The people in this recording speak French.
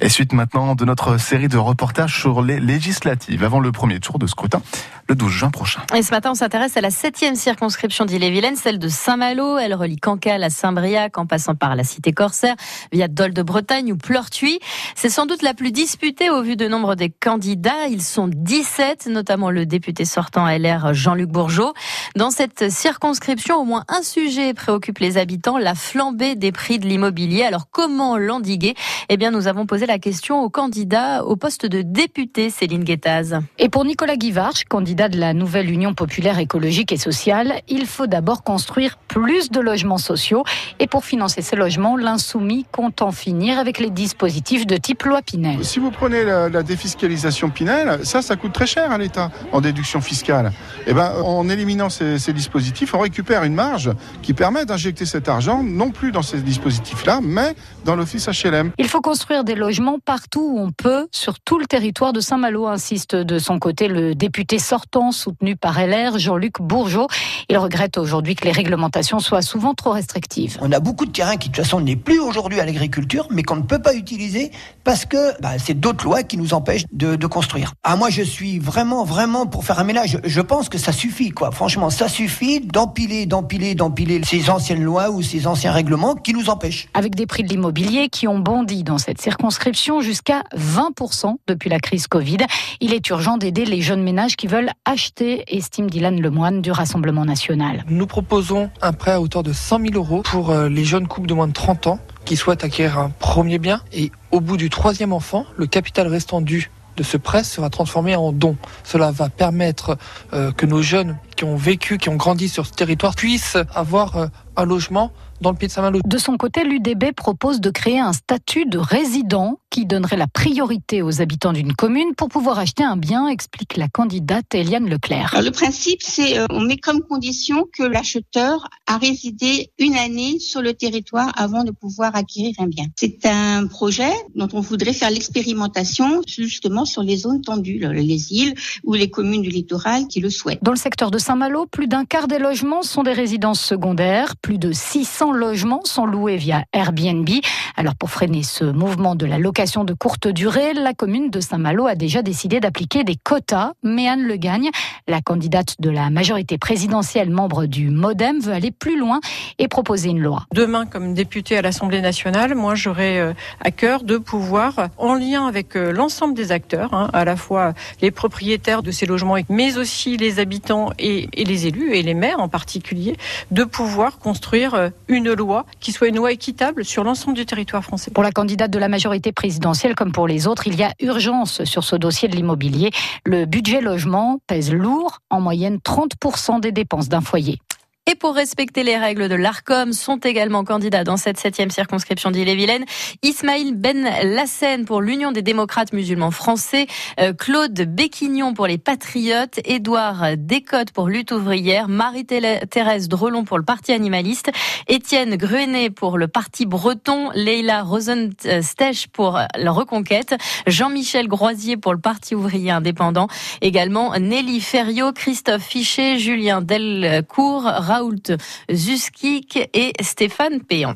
Et suite maintenant de notre série de reportages sur les législatives. Avant le premier tour de scrutin le 12 juin prochain. Et ce matin, on s'intéresse à la septième circonscription d'Ille-et-Vilaine, celle de Saint-Malo. Elle relie Cancale à Saint-Briac en passant par la cité corsaire via Dol de Bretagne ou Pleurtuis. C'est sans doute la plus disputée au vu du nombre des candidats. Ils sont 17, notamment le député sortant LR Jean-Luc Bourgeot. Dans cette circonscription, au moins un sujet préoccupe les habitants, la flambée des prix de l'immobilier. Alors comment l'endiguer? Eh bien, nous avons posé la question au candidat au poste de député, Céline Guettaz. Et pour Nicolas Guivarch, candidat de la nouvelle Union populaire écologique et sociale, il faut d'abord construire plus de logements sociaux. Et pour financer ces logements, l'insoumis compte en finir avec les dispositifs de type loi Pinel. Si vous prenez la, défiscalisation Pinel, ça, ça coûte très cher à l'État en déduction fiscale. Et eh ben, en éliminant ces, ces dispositifs, on récupère une marge qui permet d'injecter cet argent non plus dans ces dispositifs-là, mais dans l'office HLM. Il faut construire des logements partout où on peut, sur tout le territoire de Saint-Malo, insiste de son côté le député sortant soutenu par LR, Jean-Luc Bourgeot. Il regrette aujourd'hui que les réglementations soient souvent trop restrictives. On a beaucoup de terrains qui de toute façon n'est plus aujourd'hui à l'agriculture, mais qu'on ne peut pas utiliser parce que bah, c'est d'autres lois qui nous empêchent de, construire. Ah moi je suis vraiment vraiment pour faire un ménage. Je pense que ça suffit quoi. Franchement ça suffit d'empiler, d'empiler, d'empiler ces anciennes lois ou ces anciens règlements qui nous empêchent. Avec des prix de l'immobilier qui ont bondi dans cette circonscription jusqu'à 20% depuis la crise Covid, il est urgent d'aider les jeunes ménages qui veulent acheter, estime Dylan Lemoine du Rassemblement national. Nous proposons un prêt à hauteur de 100 000 euros pour euh, les jeunes couples de moins de 30 ans qui souhaitent acquérir un premier bien. Et au bout du troisième enfant, le capital restant dû de ce prêt sera transformé en don. Cela va permettre euh, que nos jeunes qui ont vécu, qui ont grandi sur ce territoire puissent avoir euh, un logement dans le pied de Saint-Malo. De son côté, l'UDB propose de créer un statut de résident qui donnerait la priorité aux habitants d'une commune pour pouvoir acheter un bien, explique la candidate Eliane Leclerc. le principe, c'est euh, on met comme condition que l'acheteur a résidé une année sur le territoire avant de pouvoir acquérir un bien. C'est un projet dont on voudrait faire l'expérimentation justement sur les zones tendues, les îles ou les communes du littoral qui le souhaitent. Dans le secteur de Saint-Malo, plus d'un quart des logements sont des résidences secondaires, plus de 600 logements sont loués via Airbnb. Alors pour freiner ce mouvement de la location de courte durée, la commune de Saint-Malo a déjà décidé d'appliquer des quotas. Mais Anne Le Gagne, la candidate de la majorité présidentielle membre du MoDem, veut aller plus loin et proposer une loi. Demain, comme députée à l'Assemblée nationale, moi j'aurai euh, à cœur de pouvoir, en lien avec euh, l'ensemble des acteurs, hein, à la fois les propriétaires de ces logements, mais aussi les habitants et, et les élus et les maires en particulier, de pouvoir construire euh, une loi qui soit une loi équitable sur l'ensemble du territoire français. Pour la candidate de la majorité présidentielle comme pour les autres, il y a urgence sur ce dossier de l'immobilier. Le budget logement pèse lourd, en moyenne 30% des dépenses d'un foyer. Et pour respecter les règles de l'ARCOM, sont également candidats dans cette septième circonscription d'Ille-et-Vilaine. Ismaïl Ben Lassen pour l'Union des démocrates musulmans français, euh, Claude Béquignon pour les Patriotes, Édouard Descottes pour Lutte ouvrière, Marie-Thérèse Drelon pour le Parti animaliste, Étienne Gruenet pour le Parti breton, Leila Rosenstech pour la Reconquête, Jean-Michel Groisier pour le Parti ouvrier indépendant, également Nelly Ferriot, Christophe Fichet, Julien Delcourt, Raoult Zuskik et Stéphane Péon.